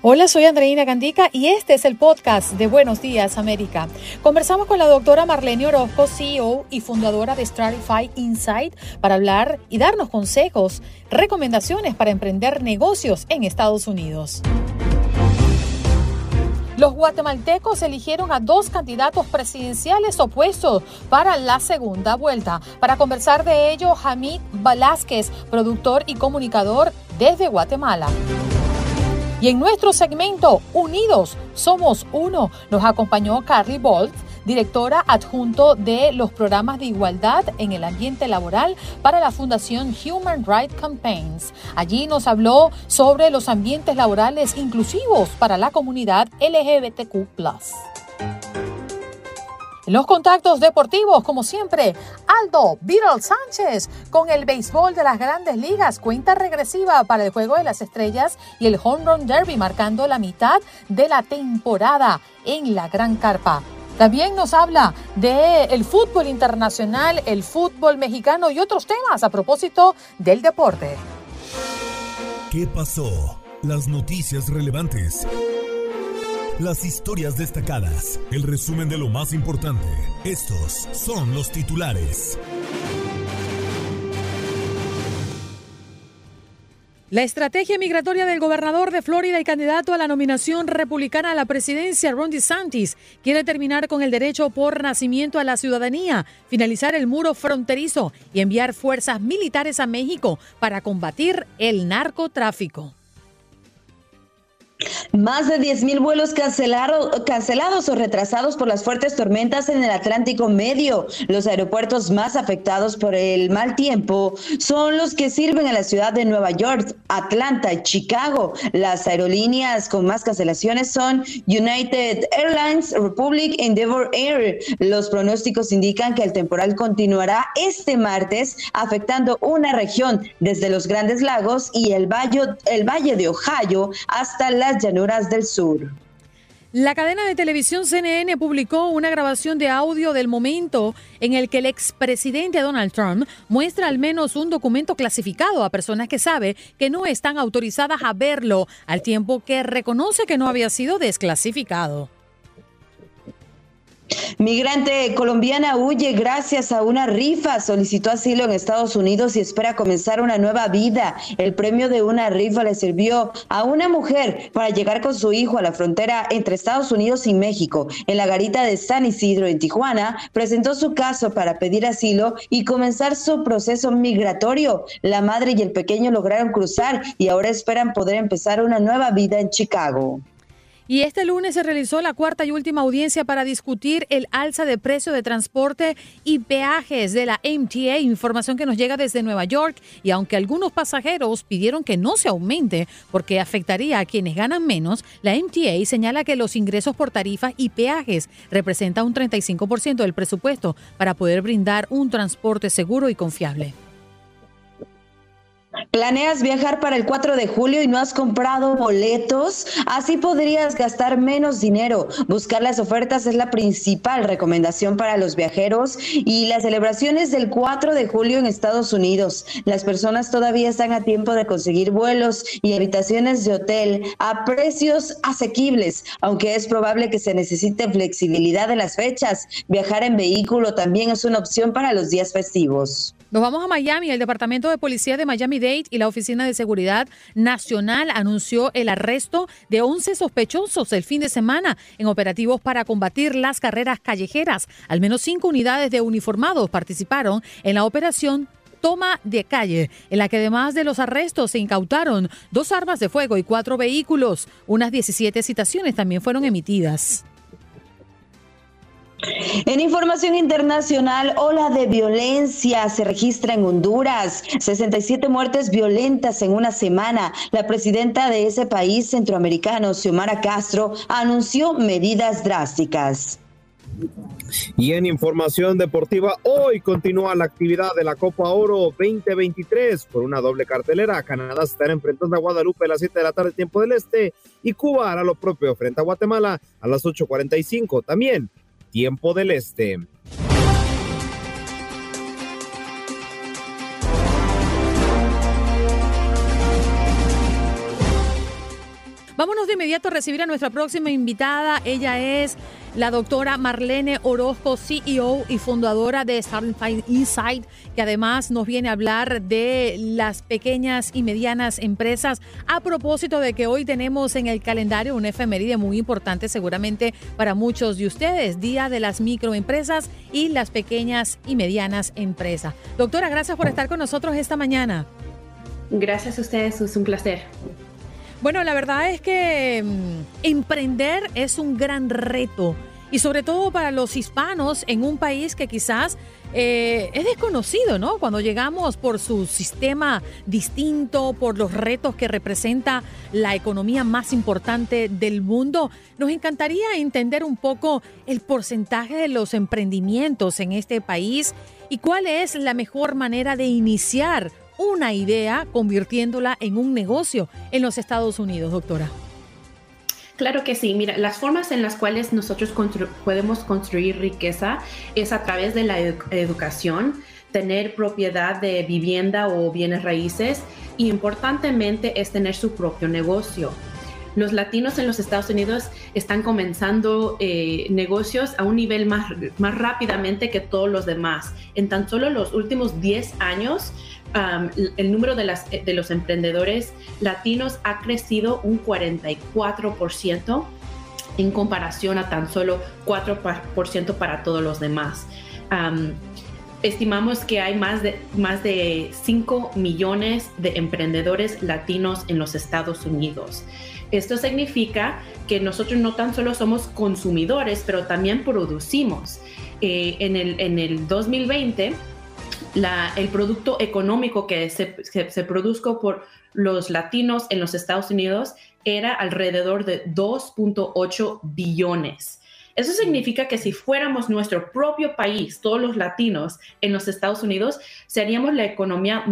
Hola, soy Andreina Gandica y este es el podcast de Buenos Días América. Conversamos con la doctora Marlene Orozco, CEO y fundadora de Stratify Insight, para hablar y darnos consejos, recomendaciones para emprender negocios en Estados Unidos. Los guatemaltecos eligieron a dos candidatos presidenciales opuestos para la segunda vuelta. Para conversar de ello, Hamid Velázquez, productor y comunicador desde Guatemala. Y en nuestro segmento Unidos Somos Uno nos acompañó Carly Bolt, directora adjunto de los programas de igualdad en el ambiente laboral para la Fundación Human Rights Campaigns. Allí nos habló sobre los ambientes laborales inclusivos para la comunidad LGBTQ. Los contactos deportivos, como siempre, Aldo Viral Sánchez con el béisbol de las grandes ligas, cuenta regresiva para el Juego de las Estrellas y el Home Run Derby marcando la mitad de la temporada en la Gran Carpa. También nos habla del el fútbol internacional, el fútbol mexicano y otros temas a propósito del deporte. ¿Qué pasó? Las noticias relevantes las historias destacadas, el resumen de lo más importante. Estos son los titulares. La estrategia migratoria del gobernador de Florida y candidato a la nominación republicana a la presidencia, Ron DeSantis, quiere terminar con el derecho por nacimiento a la ciudadanía, finalizar el muro fronterizo y enviar fuerzas militares a México para combatir el narcotráfico. Más de 10.000 vuelos cancelados o retrasados por las fuertes tormentas en el Atlántico Medio. Los aeropuertos más afectados por el mal tiempo son los que sirven a la ciudad de Nueva York, Atlanta Chicago. Las aerolíneas con más cancelaciones son United Airlines, Republic, Endeavor Air. Los pronósticos indican que el temporal continuará este martes afectando una región desde los Grandes Lagos y el Valle, el valle de Ohio hasta la llanuras del sur. La cadena de televisión CNN publicó una grabación de audio del momento en el que el expresidente Donald Trump muestra al menos un documento clasificado a personas que sabe que no están autorizadas a verlo, al tiempo que reconoce que no había sido desclasificado. Migrante colombiana huye gracias a una rifa, solicitó asilo en Estados Unidos y espera comenzar una nueva vida. El premio de una rifa le sirvió a una mujer para llegar con su hijo a la frontera entre Estados Unidos y México. En la garita de San Isidro, en Tijuana, presentó su caso para pedir asilo y comenzar su proceso migratorio. La madre y el pequeño lograron cruzar y ahora esperan poder empezar una nueva vida en Chicago. Y este lunes se realizó la cuarta y última audiencia para discutir el alza de precio de transporte y peajes de la MTA, información que nos llega desde Nueva York. Y aunque algunos pasajeros pidieron que no se aumente porque afectaría a quienes ganan menos, la MTA señala que los ingresos por tarifas y peajes representan un 35% del presupuesto para poder brindar un transporte seguro y confiable. ¿Planeas viajar para el 4 de julio y no has comprado boletos? Así podrías gastar menos dinero. Buscar las ofertas es la principal recomendación para los viajeros y las celebraciones del 4 de julio en Estados Unidos. Las personas todavía están a tiempo de conseguir vuelos y habitaciones de hotel a precios asequibles, aunque es probable que se necesite flexibilidad de las fechas. Viajar en vehículo también es una opción para los días festivos. Nos vamos a Miami. El Departamento de Policía de Miami-Dade y la Oficina de Seguridad Nacional anunció el arresto de 11 sospechosos el fin de semana en operativos para combatir las carreras callejeras. Al menos cinco unidades de uniformados participaron en la operación toma de calle, en la que además de los arrestos se incautaron dos armas de fuego y cuatro vehículos. Unas 17 citaciones también fueron emitidas. En información internacional, ola de violencia se registra en Honduras. 67 muertes violentas en una semana. La presidenta de ese país centroamericano, Xiomara Castro, anunció medidas drásticas. Y en información deportiva, hoy continúa la actividad de la Copa Oro 2023 por una doble cartelera. Canadá estará enfrentando a Guadalupe a las 7 de la tarde, tiempo del este, y Cuba hará lo propio frente a Guatemala a las 8.45, también tiempo del este. Vámonos de inmediato a recibir a nuestra próxima invitada. Ella es la doctora Marlene Orozco, CEO y fundadora de Starting Insight, que además nos viene a hablar de las pequeñas y medianas empresas. A propósito de que hoy tenemos en el calendario una efeméride muy importante, seguramente para muchos de ustedes, Día de las Microempresas y las Pequeñas y Medianas Empresas. Doctora, gracias por estar con nosotros esta mañana. Gracias a ustedes, es un placer. Bueno, la verdad es que mm, emprender es un gran reto y sobre todo para los hispanos en un país que quizás eh, es desconocido, ¿no? Cuando llegamos por su sistema distinto, por los retos que representa la economía más importante del mundo, nos encantaría entender un poco el porcentaje de los emprendimientos en este país y cuál es la mejor manera de iniciar una idea convirtiéndola en un negocio en los Estados Unidos, doctora? Claro que sí. Mira, las formas en las cuales nosotros podemos construir riqueza es a través de la educación, tener propiedad de vivienda o bienes raíces y importantemente es tener su propio negocio. Los latinos en los Estados Unidos están comenzando eh, negocios a un nivel más, más rápidamente que todos los demás. En tan solo los últimos 10 años, el número de, las, de los emprendedores latinos ha crecido un 44% en comparación a tan solo 4% para todos los demás. estimamos que hay más de, más de 5 millones de emprendedores latinos en los Estados Unidos. Esto significa que nosotros no tan solo somos consumidores, pero también producimos. Eh, en, el, en el 2020, el producto económico que se, se, produjo por los latinos en los Estados Unidos era alrededor de 2.8 billones. Eso significa que si fuéramos nuestro propio país, todos los latinos en los Estados Unidos, seríamos la economía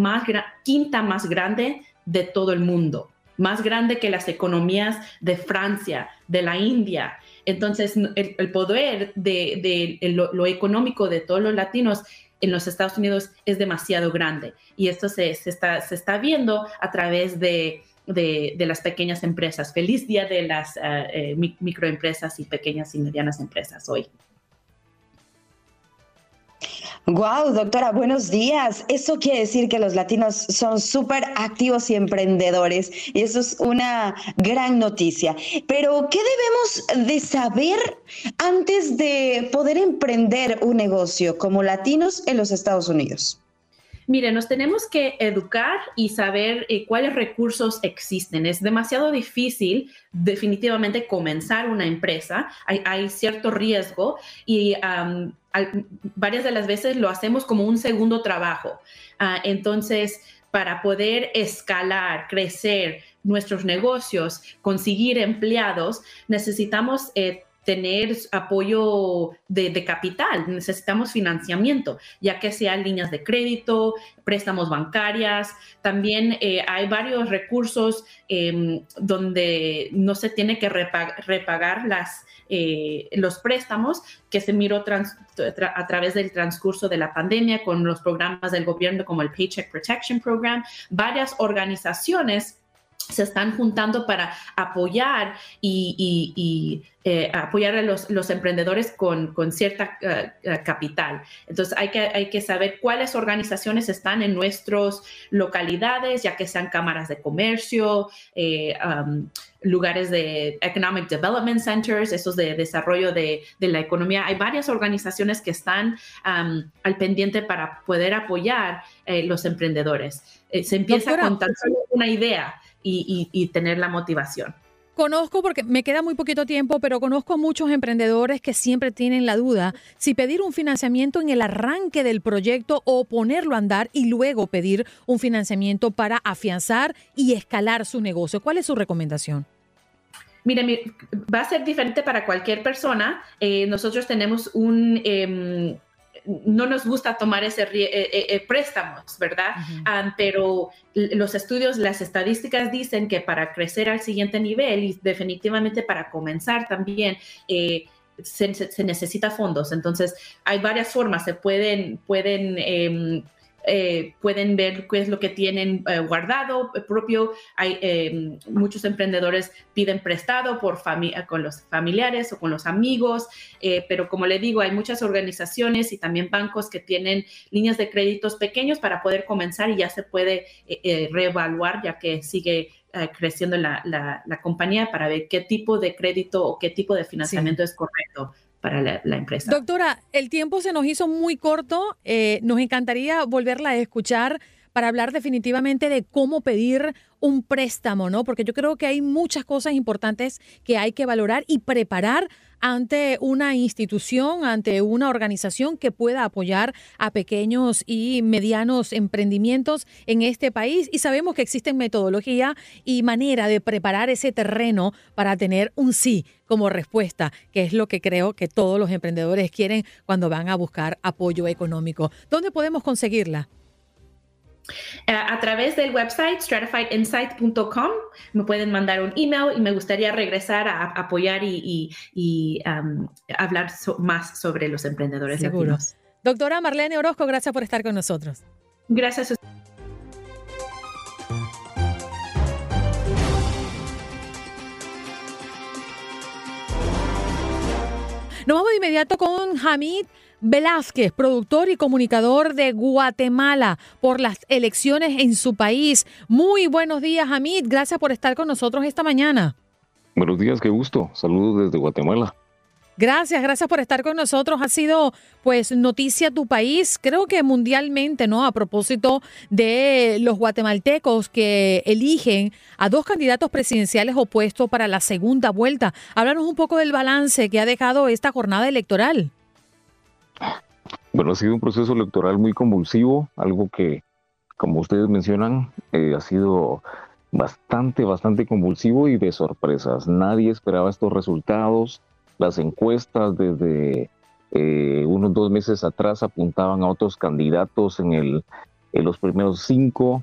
quinta más grande de todo el mundo, más grande que las economías de Francia, de la India. Entonces, el, poder de, lo, económico de todos los latinos en los Estados Unidos es demasiado grande y esto se, está, se está viendo a través de, las pequeñas empresas. Feliz día de las eh, microempresas y pequeñas y medianas empresas hoy. Wow, doctora, buenos días. Eso quiere decir que los latinos son súper activos y emprendedores y eso es una gran noticia. Pero, ¿qué debemos de saber antes de poder emprender un negocio como latinos en los Estados Unidos? Mire, nos tenemos que educar y saber eh, cuáles recursos existen. Es demasiado difícil definitivamente comenzar una empresa. Hay, cierto riesgo y varias de las veces lo hacemos como un segundo trabajo. Ah, entonces, para poder escalar, crecer nuestros negocios, conseguir empleados, necesitamos eh, tener apoyo de, capital, necesitamos financiamiento, ya que sean líneas de crédito, préstamos bancarias. También eh, hay varios recursos em, donde no se tiene que repagar las, eh, los préstamos que se miró a través del transcurso de la pandemia con los programas del gobierno como el Paycheck Protection Program. Varias organizaciones se están juntando para apoyar y, eh, apoyar a los, emprendedores con, cierta eh, eh, capital. Entonces hay que, hay que saber cuáles organizaciones están en nuestras localidades, ya que sean cámaras de comercio, um, lugares de Economic Development Centers, esos de desarrollo de, la economía. Hay varias organizaciones que están um, al pendiente para poder apoyar los emprendedores. se empieza con tan solo una idea y, tener la motivación. Conozco, porque me queda muy poquito tiempo, pero conozco a muchos emprendedores que siempre tienen la duda si pedir un financiamiento en el arranque del proyecto o ponerlo a andar y luego pedir un financiamiento para afianzar y escalar su negocio. ¿Cuál es su recomendación? Mire, va a ser diferente para cualquier persona. Eh, nosotros tenemos un... Em, no nos gusta tomar ese eh, eh, préstamos, ¿verdad? Ah, pero los estudios, las estadísticas dicen que para crecer al siguiente nivel y definitivamente para comenzar también, se, se, necesita fondos. Entonces, hay varias formas. Se pueden, pueden em, eh, pueden ver qué es lo que tienen eh, guardado eh, propio. Hay muchos emprendedores piden prestado por con los familiares o con los amigos, pero como le digo, hay muchas organizaciones y también bancos que tienen líneas de créditos pequeños para poder comenzar y ya se puede reevaluar ya que sigue creciendo la, la, compañía para ver qué tipo de crédito o qué tipo de financiamiento es correcto para la, empresa. Doctora, el tiempo se nos hizo muy corto. Eh, nos encantaría volverla a escuchar para hablar definitivamente de cómo pedir un préstamo, ¿no? Porque yo creo que hay muchas cosas importantes que hay que valorar y preparar ante una institución, ante una organización que pueda apoyar a pequeños y medianos emprendimientos en este país. Y sabemos que existen metodología y manera de preparar ese terreno para tener un sí como respuesta, que es lo que creo que todos los emprendedores quieren cuando van a buscar apoyo económico. ¿Dónde podemos conseguirla? Eh, a través del website stratifiedinsight.com me pueden mandar un email y me gustaría regresar a, apoyar y, hablar más sobre los emprendedores Seguro. Doctora Marlene Orozco, gracias por estar con nosotros. Gracias. Nos vamos de inmediato con Hamid Velázquez, productor y comunicador de Guatemala por las elecciones en su país. Muy buenos días, Hamid. Gracias por estar con nosotros esta mañana. Buenos días, qué gusto. Saludos desde Guatemala. Gracias, gracias por estar con nosotros. Ha sido pues noticia tu país, creo que mundialmente, ¿no? A propósito de los guatemaltecos que eligen a dos candidatos presidenciales opuestos para la segunda vuelta. Háblanos un poco del balance que ha dejado esta jornada electoral. Bueno, ha sido un proceso electoral muy convulsivo, algo que, como ustedes mencionan, eh, ha sido bastante, bastante convulsivo y de sorpresas. Nadie esperaba estos resultados. Las encuestas desde eh, unos dos meses atrás apuntaban a otros candidatos en, el, en los primeros cinco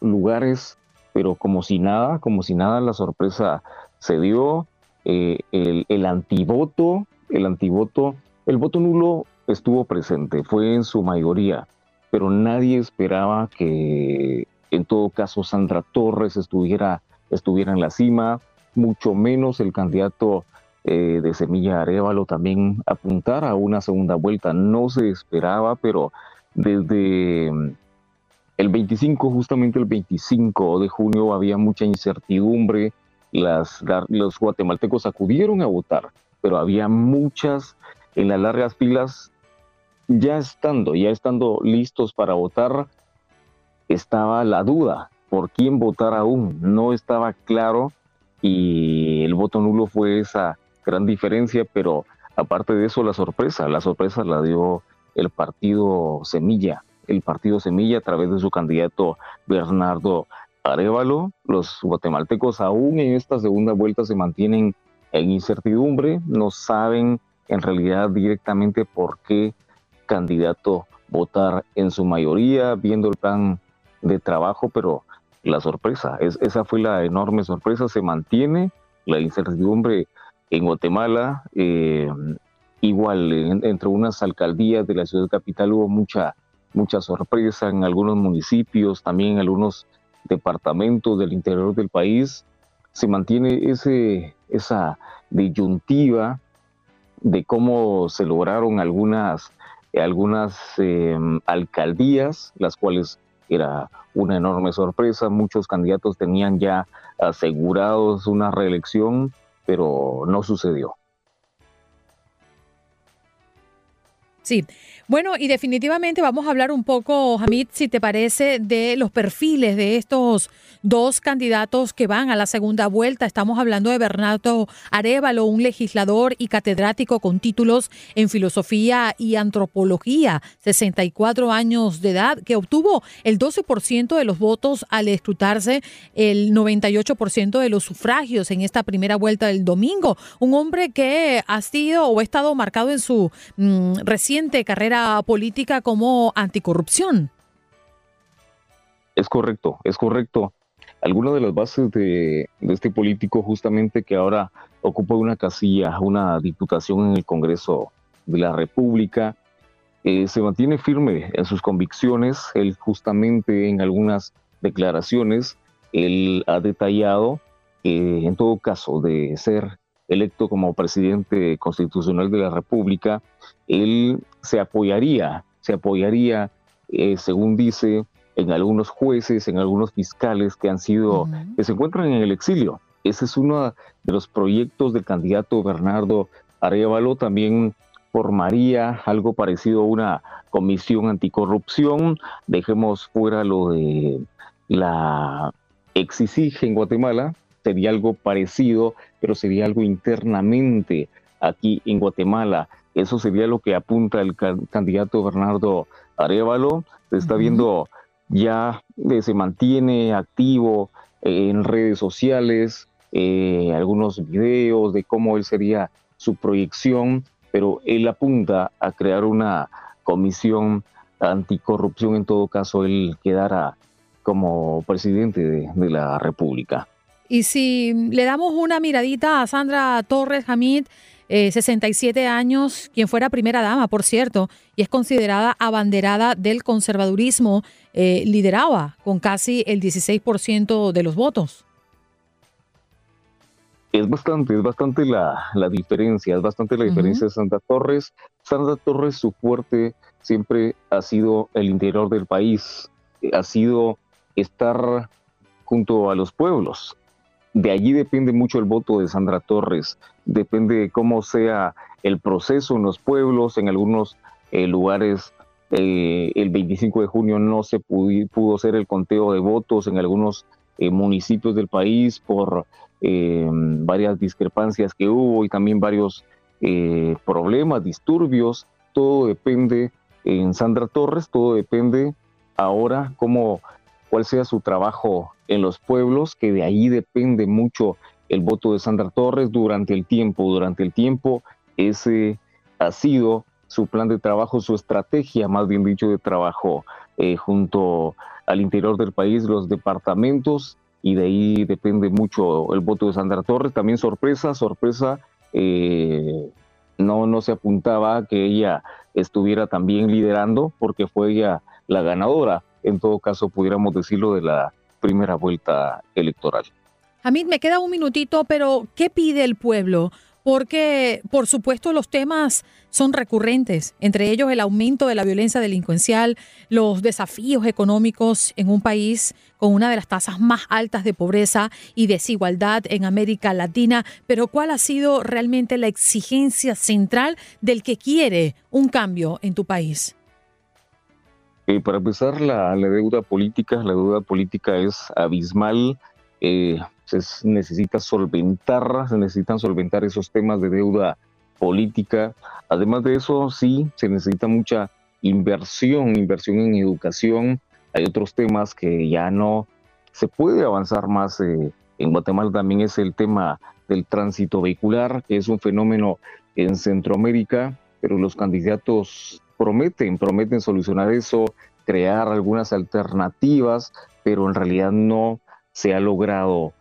lugares, pero como si nada, como si nada, la sorpresa se dio. Eh, el antivoto, el antivoto el voto nulo estuvo presente, fue en su mayoría, pero nadie esperaba que en todo caso Sandra Torres estuviera, estuviera en la cima, mucho menos el candidato eh, de Semilla Arevalo también apuntara a una segunda vuelta. No se esperaba, pero desde el 25, justamente el 25 de junio, había mucha incertidumbre. Las, los guatemaltecos acudieron a votar, pero había muchas en las largas filas, ya estando, ya estando listos para votar, estaba la duda por quién votar aún. No estaba claro y el voto nulo fue esa gran diferencia, pero aparte de eso, la sorpresa, la sorpresa la dio el partido Semilla, el partido Semilla a través de su candidato Bernardo Arevalo. Los guatemaltecos aún en esta segunda vuelta se mantienen en incertidumbre, no saben en realidad directamente por qué candidato votar en su mayoría, viendo el plan de trabajo, pero la sorpresa, es, esa fue la enorme sorpresa, se mantiene la incertidumbre en Guatemala, eh, igual entre unas alcaldías de la ciudad capital hubo mucha, mucha sorpresa en algunos municipios, también en algunos departamentos del interior del país, se mantiene ese, esa disyuntiva de cómo se lograron algunas, algunas em, alcaldías, las cuales era una enorme sorpresa. Muchos candidatos tenían ya asegurados una reelección, pero no sucedió. Sí, Bueno, y definitivamente vamos a hablar un poco, Hamid, si te parece, de los perfiles de estos dos candidatos que van a la segunda vuelta. Estamos hablando de Bernardo Arevalo, un legislador y catedrático con títulos en filosofía y antropología, 64 años de edad, que obtuvo el 12% de los votos al escrutarse el 98% de los sufragios en esta primera vuelta del domingo. Un hombre que ha sido o ha estado marcado en su mm, reciente carrera política como anticorrupción. Es correcto, es correcto. Algunas de las bases de, este político justamente que ahora ocupa una casilla, una diputación en el Congreso de la República, eh, se mantiene firme en sus convicciones. Él justamente en algunas declaraciones, él ha detallado que en todo caso de ser electo como presidente constitucional de la República, él se apoyaría, se apoyaría, eh, según dice, en algunos jueces, en algunos fiscales que han sido, que se encuentran en el exilio. Ese es uno de los proyectos del candidato Bernardo Arevalo. También formaría algo parecido a una comisión anticorrupción. Dejemos fuera lo de la exige en Guatemala, sería algo parecido, pero sería algo internamente aquí en Guatemala. Eso sería lo que apunta el candidato Bernardo Arevalo. Se está viendo ya, eh, se mantiene activo en redes sociales, eh, algunos videos de cómo él sería su proyección, pero él apunta a crear una comisión anticorrupción, en todo caso él quedara como presidente de la República. Y si le damos una miradita a Sandra Torres Hamid, 67 eh, años, quien fuera primera dama, por cierto, y es considerada abanderada del conservadurismo, eh, lideraba con casi el 16% de los votos. Es bastante, es bastante la, diferencia, es bastante la diferencia de Sandra Torres. Sandra Torres, su fuerte siempre ha sido el interior del país, ha sido estar junto a los pueblos, de allí depende mucho el voto de Sandra Torres, depende de cómo sea el proceso en los pueblos, en algunos eh, lugares eh, el 25 de junio no se pudo, hacer el conteo de votos en algunos eh, municipios del país por varias discrepancias que hubo y también varios problemas, disturbios. Todo depende en Sandra Torres, todo depende ahora cómo cuál sea su trabajo en los pueblos, que de ahí depende mucho el voto de Sandra Torres durante el tiempo. Durante el tiempo, ese ha sido su plan de trabajo, su estrategia, más bien dicho, de trabajo eh, junto al interior del país, los departamentos, y de ahí depende mucho el voto de Sandra Torres. También sorpresa, sorpresa, eh, no, no se apuntaba que ella estuviera también liderando, porque fue ella la ganadora en todo caso pudiéramos decirlo de la primera vuelta electoral. Hamid, me queda un minutito, pero ¿qué pide el pueblo? Porque, por supuesto, los temas son recurrentes, entre ellos el aumento de la violencia delincuencial, los desafíos económicos en un país con una de las tasas más altas de pobreza y desigualdad en América Latina. Pero ¿cuál ha sido realmente la exigencia central del que quiere un cambio en tu país? Eh, para empezar, la, deuda política, la deuda política es abismal. Eh, se necesita solventar, se necesitan solventar esos temas de deuda política. Además de eso, sí, se necesita mucha inversión, inversión en educación. Hay otros temas que ya no se puede avanzar más. Eh, en Guatemala también es el tema del tránsito vehicular, que es un fenómeno en Centroamérica, pero los candidatos prometen, prometen solucionar eso, crear algunas alternativas, pero en realidad no se ha logrado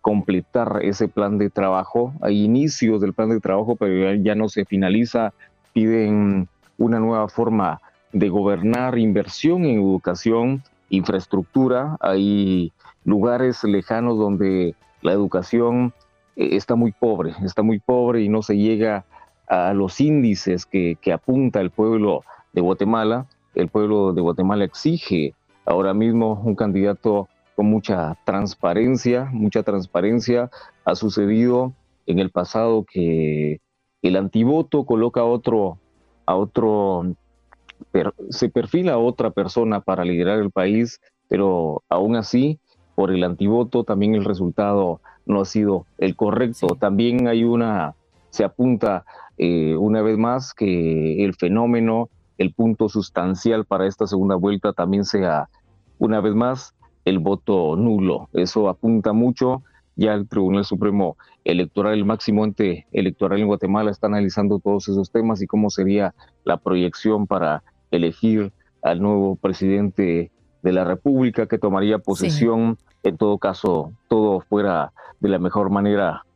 completar ese plan de trabajo. Hay inicios del plan de trabajo, pero ya no se finaliza. Piden una nueva forma de gobernar, inversión en educación, infraestructura. Hay lugares lejanos donde la educación eh, está muy pobre, está muy pobre y no se llega a los índices que, apunta el pueblo de Guatemala. El pueblo de Guatemala exige ahora mismo un candidato con mucha transparencia, mucha transparencia. Ha sucedido en el pasado que el antivoto coloca a otro, a otro se perfila otra persona para liderar el país, pero aún así, por el antivoto, también el resultado no ha sido el correcto. También hay una, se apunta eh, una vez más que el fenómeno, el punto sustancial para esta segunda vuelta también sea, una vez más, el voto nulo. Eso apunta mucho. Ya el Tribunal Supremo Electoral, el máximo ente electoral en Guatemala, está analizando todos esos temas y cómo sería la proyección para elegir al nuevo presidente de la República que tomaría posesión. En todo caso, todo fuera de la mejor manera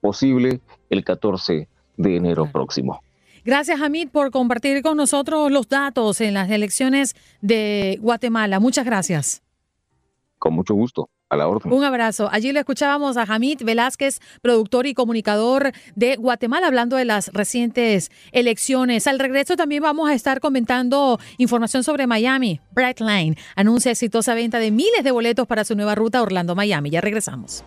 posible el 14 de enero próximo. Gracias, Hamid, por compartir con nosotros los datos en las elecciones de Guatemala. Muchas gracias. Con mucho gusto. A la orden. Un abrazo. Allí le escuchábamos a Hamid Velázquez, productor y comunicador de Guatemala, hablando de las recientes elecciones. Al regreso también vamos a estar comentando información sobre Miami. Brightline anuncia exitosa venta de miles de boletos para su nueva ruta Orlando-Miami. Ya regresamos.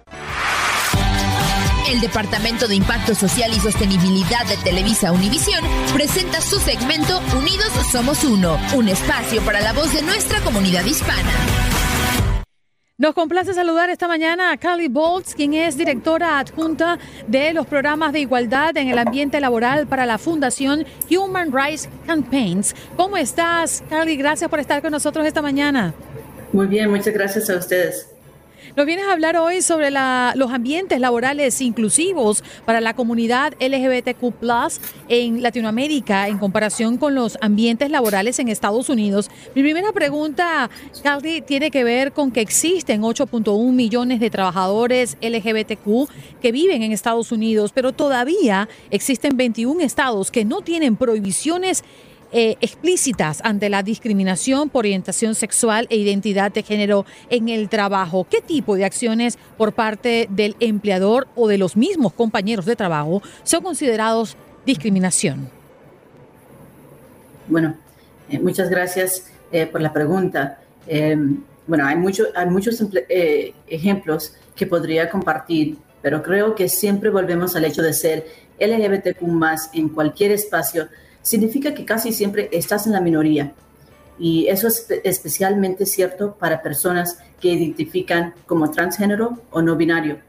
El Departamento de Impacto Social y Sostenibilidad de Televisa Univisión presenta su segmento Unidos Somos Uno, un espacio para la voz de nuestra comunidad hispana. Nos complace saludar esta mañana a Carly Boltz, quien es directora adjunta de los programas de igualdad en el ambiente laboral para la Fundación Human Rights Campaigns. ¿Cómo estás, Carly? Gracias por estar con nosotros esta mañana. Muy bien, muchas gracias a ustedes. Nos vienes a hablar hoy sobre los ambientes laborales inclusivos para la comunidad LGBTQ en Latinoamérica en comparación con los ambientes laborales en Estados Unidos. Mi primera pregunta, Caldi, tiene que ver con que existen 8.1 millones de trabajadores LGBTQ que viven en Estados Unidos, pero todavía existen 21 estados que no tienen prohibiciones eh, explícitas ante la discriminación por orientación sexual e identidad de género en el trabajo. ¿Qué tipo de acciones por parte del empleador o de los mismos compañeros de trabajo son considerados discriminación? Bueno, eh, muchas gracias eh, por la pregunta. bueno, hay, mucho, hay muchos ejemplos que podría compartir, pero creo que siempre volvemos al hecho de ser LGBTQ más en cualquier espacio significa que casi siempre estás en la minoría. Y eso es especialmente cierto para personas que identifican como transgénero o no binario.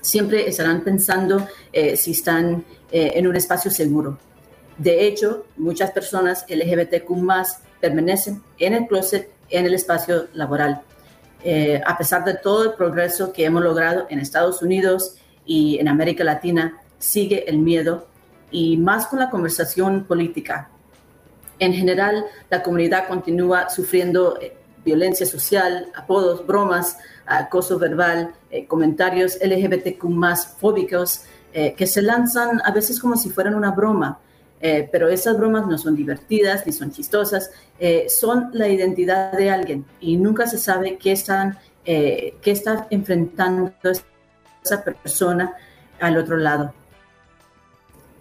Siempre estarán pensando eh, si están eh, en un espacio seguro. De hecho, muchas personas LGBTQ permanecen en el closet, en el espacio laboral. Eh, a pesar de todo el progreso que hemos logrado en Estados Unidos y en América Latina, sigue el miedo y más con la conversación política. En general, la comunidad continúa sufriendo eh, violencia social, apodos, bromas, acoso verbal, eh, comentarios LGBTQ más fóbicos eh, que se lanzan a veces como si fueran una broma. pero esas bromas no son divertidas ni son chistosas, son la identidad de alguien y nunca se sabe qué, están, qué está enfrentando esa persona al otro lado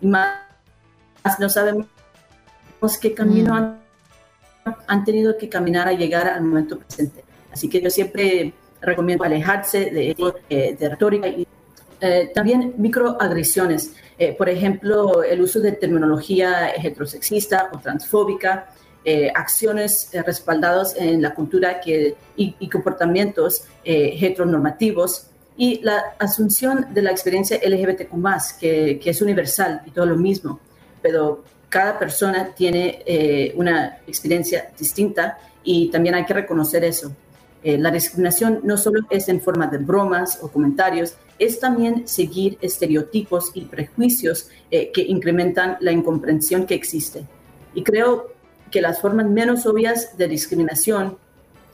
más no sabemos qué camino mm. han, tenido que caminar a llegar al momento presente. Así que yo siempre recomiendo alejarse de, eh, de retórica y eh, también microagresiones. Eh, por ejemplo, el uso de terminología heterosexista o transfóbica, acciones respaldadas en la cultura que, y, comportamientos heteronormativos y la asunción de la experiencia LGBTQ, que, es universal y todo lo mismo, pero cada persona tiene eh, una experiencia distinta y también hay que reconocer eso. Eh, la discriminación no solo es en forma de bromas o comentarios, es también seguir estereotipos y prejuicios eh, que incrementan la incomprensión que existe. Y creo que las formas menos obvias de discriminación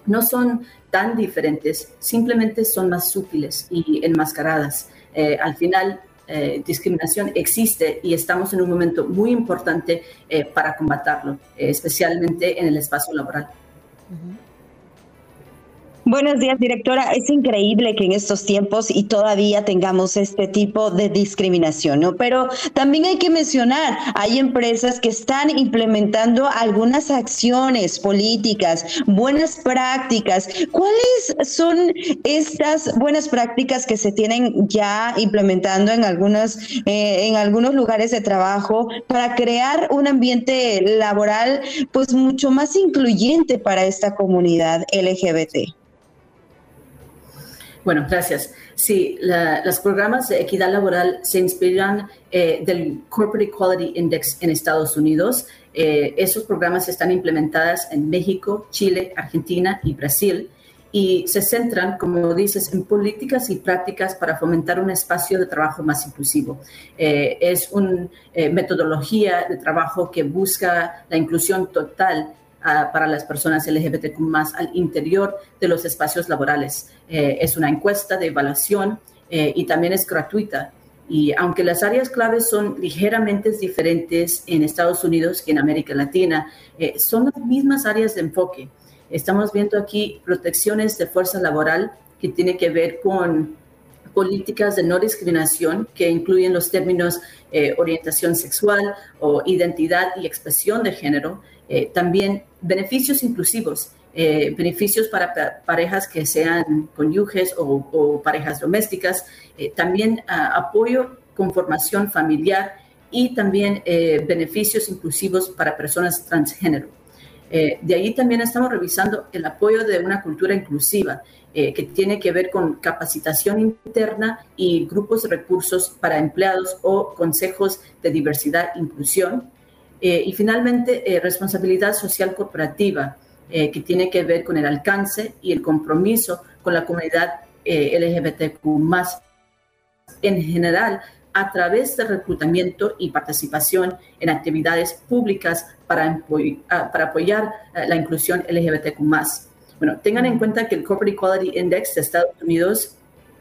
no son tan diferentes, simplemente son más sutiles y enmascaradas. Eh, al final, eh, discriminación existe y estamos en un momento muy importante eh, para combatarlo, especialmente en el espacio laboral. Buenos días, directora. Es increíble que en estos tiempos y todavía tengamos este tipo de discriminación, ¿no? Pero también hay que mencionar, hay empresas que están implementando algunas acciones políticas, buenas prácticas. ¿Cuáles son estas buenas prácticas que se tienen ya implementando en algunos, eh, en algunos lugares de trabajo para crear un ambiente laboral pues mucho más incluyente para esta comunidad LGBT? Bueno, gracias. Sí, los programas de equidad laboral se inspiran eh, del Corporate Equality Index en Estados Unidos. Eh, esos programas están implementados en México, Chile, Argentina y Brasil y se centran, como dices, en políticas y prácticas para fomentar un espacio de trabajo más inclusivo. Eh, es una metodología de trabajo que busca la inclusión total para las personas LGBTQ más al interior de los espacios laborales. Eh, es una encuesta de evaluación eh, y también es gratuita. Y aunque las áreas claves son ligeramente diferentes en Estados Unidos que en América Latina, eh, son las mismas áreas de enfoque. Estamos viendo aquí protecciones de fuerza laboral que tiene que ver con políticas de no discriminación que incluyen los términos orientación sexual o identidad y expresión de género, eh, también beneficios inclusivos, eh, beneficios para parejas que sean cónyuges o, parejas domésticas, eh, también ah, apoyo con formación familiar y también beneficios inclusivos para personas transgénero. de ahí también estamos revisando el apoyo de una cultura inclusiva. Que tiene que ver con capacitación interna y grupos de recursos para empleados o consejos de diversidad e inclusión, eh, y finalmente, eh, responsabilidad social corporativa, eh, que tiene que ver con el alcance y el compromiso con la comunidad LGBTQ en general a través de reclutamiento y participación en actividades públicas para, ah, para apoyar la inclusión LGBTQ Bueno, tengan en cuenta que el Corporate Equality Index de Estados Unidos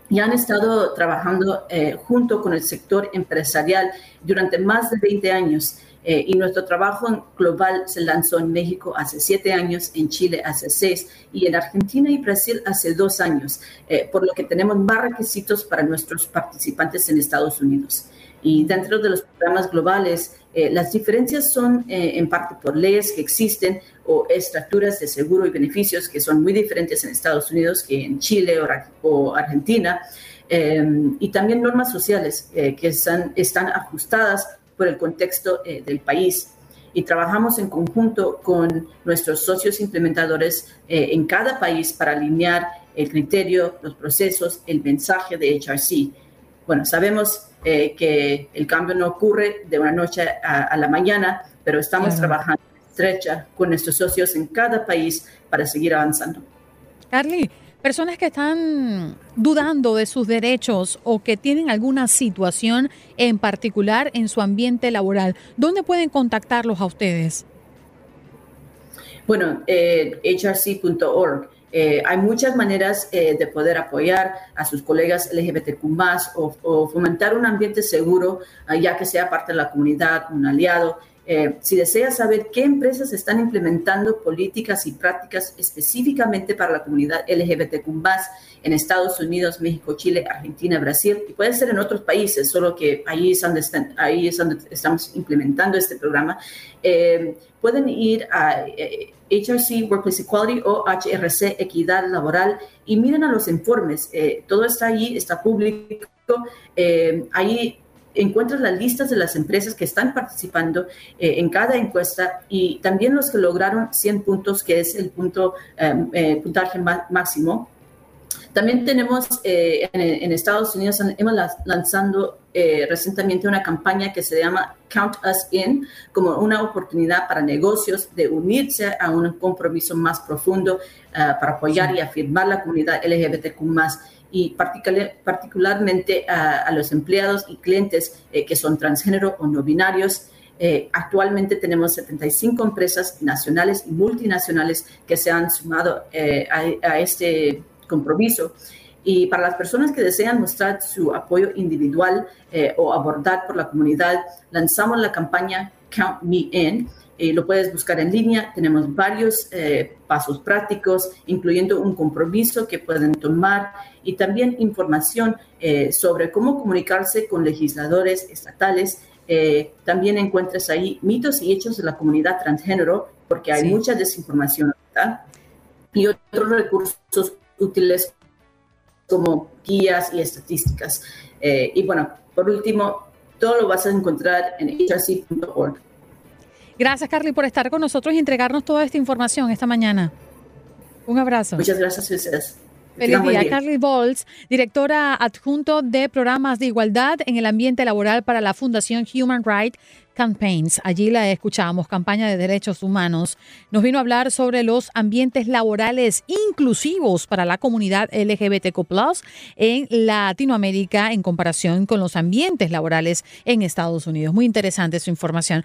ya han estado trabajando junto con el sector empresarial durante más de 20 años eh, y nuestro trabajo global se lanzó en México hace siete años, en Chile hace seis y en Argentina y Brasil hace dos años, eh, por lo que tenemos más requisitos para nuestros participantes en Estados Unidos. Y dentro de los programas globales, eh, las diferencias son en parte por leyes que existen o estructuras de seguro y beneficios que son muy diferentes en Estados Unidos que en Chile o, Argentina. y también normas sociales que están, están ajustadas por el contexto eh, del país. Y trabajamos en conjunto con nuestros socios implementadores eh, en cada país para alinear el criterio, los procesos, el mensaje de HRC. Bueno, sabemos eh, que el cambio no ocurre de una noche a, la mañana, pero estamos trabajando estrecha con nuestros socios en cada país para seguir avanzando. Carly, Personas que están dudando de sus derechos o que tienen alguna situación en particular en su ambiente laboral, ¿dónde pueden contactarlos a ustedes? Bueno, eh, hrc.org. Eh, hay muchas maneras eh, de poder apoyar a sus colegas LGBTQ o, o fomentar un ambiente seguro, ya que sea parte de la comunidad, un aliado. Eh, si desea saber qué empresas están implementando políticas y prácticas específicamente para la comunidad LGBTQ en Estados Unidos, México, Chile, Argentina, Brasil, y puede ser en otros países, solo que ahí es donde, ahí es donde estamos implementando este programa, eh, pueden ir a HRC eh, Workplace Equality o HRC Equidad Laboral y miren a los informes. todo está ahí, está público. ahí encuentras las listas de las empresas que están participando eh, en cada encuesta y también los que lograron 100 puntos, que es el punto em, eh, puntaje máximo. También tenemos eh, en, Estados Unidos, hemos lanzando recientemente una campaña que se llama Count Us In, como una oportunidad para negocios de unirse a un compromiso más profundo para apoyar y afirmar la comunidad LGBTQ y particularmente a, los empleados y clientes eh, que son transgénero o no binarios. Eh, actualmente tenemos 75 empresas nacionales y multinacionales que se han sumado eh, a, este compromiso. Y para las personas que desean mostrar su apoyo individual o abordar por la comunidad, lanzamos la campaña Count Me In. Eh, lo puedes buscar en línea. Tenemos varios eh, pasos prácticos, incluyendo un compromiso que pueden tomar y también información eh, sobre cómo comunicarse con legisladores estatales. también encuentras ahí mitos y hechos de la comunidad transgénero, porque hay mucha desinformación. Y otros recursos útiles como guías y estadísticas. y bueno, por último, todo lo vas a encontrar en hrc.org. Gracias, Carly, por estar con nosotros y entregarnos toda esta información esta mañana. Un abrazo. Muchas gracias a ustedes. Feliz día. Carly Bowles, directora adjunto de programas de igualdad en el ambiente laboral para la Fundación Human Rights Campaigns. Allí la escuchamos, campaña de derechos humanos. Nos vino a hablar sobre los ambientes laborales inclusivos para la comunidad LGBTQ en Latinoamérica en comparación con los ambientes laborales en Estados Unidos. Muy interesante su información.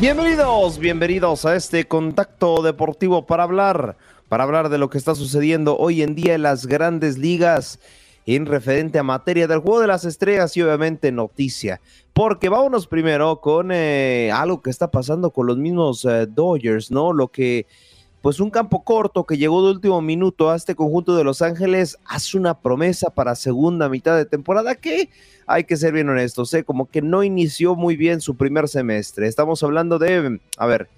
Bienvenidos, bienvenidos a este contacto deportivo para hablar, para hablar de lo que está sucediendo hoy en día en las grandes ligas en referente a materia del juego de las estrellas y obviamente noticia. Porque vámonos primero con eh, algo que está pasando con los mismos eh, Dodgers, ¿no? Lo que, pues un campo corto que llegó de último minuto a este conjunto de Los Ángeles hace una promesa para segunda mitad de temporada que hay que ser bien honestos, ¿eh? como que no inició muy bien su primer semestre. Estamos hablando de, a ver,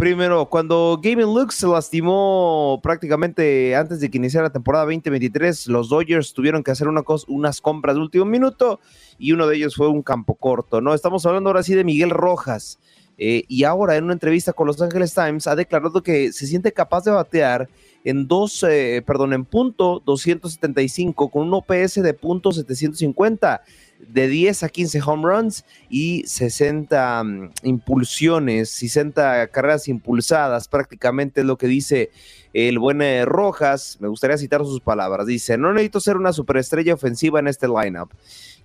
Primero, cuando Gavin Lux se lastimó prácticamente antes de que iniciara la temporada 2023, los Dodgers tuvieron que hacer unas compras de último minuto y uno de ellos fue un campo corto, ¿no? Estamos hablando ahora sí de Miguel Rojas. Eh, y ahora en una entrevista con Los Angeles Times ha declarado que se siente capaz de batear en dos, eh, perdón, en punto 275 con un OPS de punto 750 de 10 a 15 home runs y 60 mm, impulsiones, 60 carreras impulsadas, prácticamente es lo que dice el buen eh, Rojas. Me gustaría citar sus palabras. Dice, no necesito ser una superestrella ofensiva en este lineup.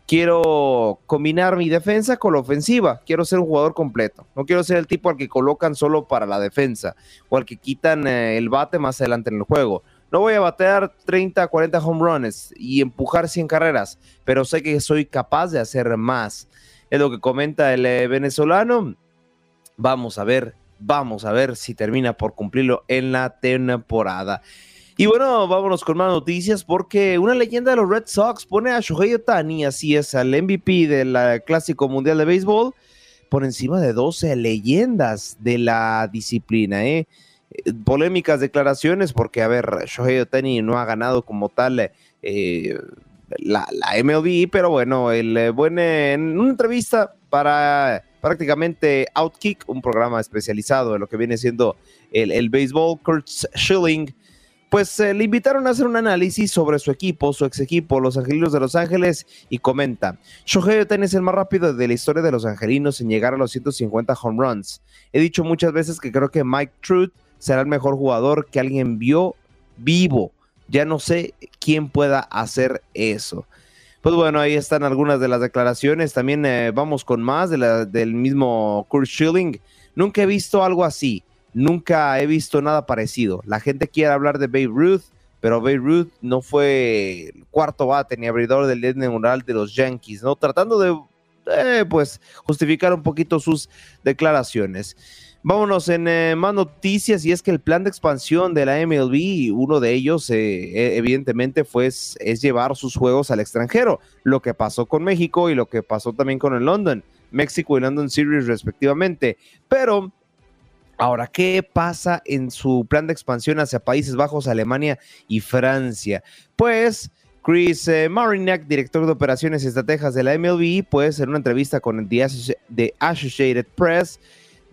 Quiero combinar mi defensa con la ofensiva. Quiero ser un jugador completo. No quiero ser el tipo al que colocan solo para la defensa o al que quitan eh, el bate más adelante en el juego. No voy a batear 30, 40 home runs y empujar 100 carreras, pero sé que soy capaz de hacer más. Es lo que comenta el eh, venezolano. Vamos a ver, vamos a ver si termina por cumplirlo en la temporada. Y bueno, vámonos con más noticias porque una leyenda de los Red Sox pone a Shohei Otani, así es, al MVP del Clásico Mundial de Béisbol, por encima de 12 leyendas de la disciplina. ¿eh? polémicas declaraciones porque, a ver, Shohei Otani no ha ganado como tal eh, la, la, MLB, pero bueno, el eh, buen, en una entrevista para prácticamente Outkick, un programa especializado en lo que viene siendo el, el béisbol, Kurt Schilling, pues eh, le invitaron a hacer un análisis sobre su equipo, su ex equipo, los Angelinos de Los Ángeles, y comenta, Shohei Otani es el más rápido de la historia de los Angelinos en llegar a los 150 home runs. He dicho muchas veces que creo que Mike Truth será el mejor jugador que alguien vio vivo. Ya no sé quién pueda hacer eso. Pues bueno, ahí están algunas de las declaraciones. También eh, vamos con más de del mismo Kurt Schilling. Nunca he visto algo así. Nunca he visto nada parecido. La gente quiere hablar de Babe Ruth, pero Babe Ruth no fue cuarto bate ni abridor del mural de los Yankees, ¿no? Tratando de, eh, pues, justificar un poquito sus declaraciones. Vámonos en eh, más noticias y es que el plan de expansión de la MLB, uno de ellos eh, e, evidentemente fue, es, llevar sus juegos al extranjero, lo que pasó con México y lo que pasó también con el London, México y London Series respectivamente. Pero Ahora, ¿qué pasa en su plan de expansión hacia Países Bajos, Alemania y Francia? Pues Chris eh, Marinak, director de operaciones y estrategias de la MLB, pues en una entrevista con The, Associated Press,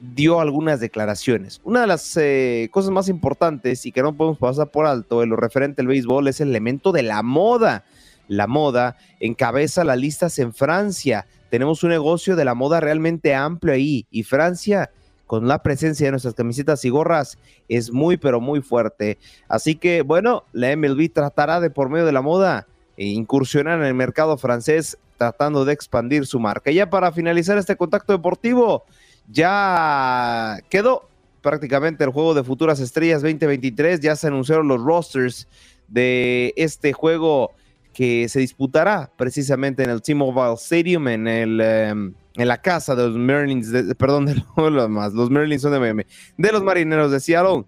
dio algunas declaraciones. Una de las eh, cosas más importantes y que no podemos pasar por alto en lo referente al béisbol es el elemento de la moda. La moda encabeza las listas en Francia. Tenemos un negocio de la moda realmente amplio ahí y Francia con la presencia de nuestras camisetas y gorras es muy, pero muy fuerte. Así que, bueno, la MLB tratará de, por medio de la moda, e incursionar en el mercado francés, tratando de expandir su marca. Y ya para finalizar este contacto deportivo, ya quedó prácticamente el juego de futuras estrellas 2023. Ya se anunciaron los rosters de este juego que se disputará precisamente en el T-Mobile Stadium, en el em, en la casa de los Marlins, perdón, de los, más, los Marlins son de Miami, de los marineros de Seattle.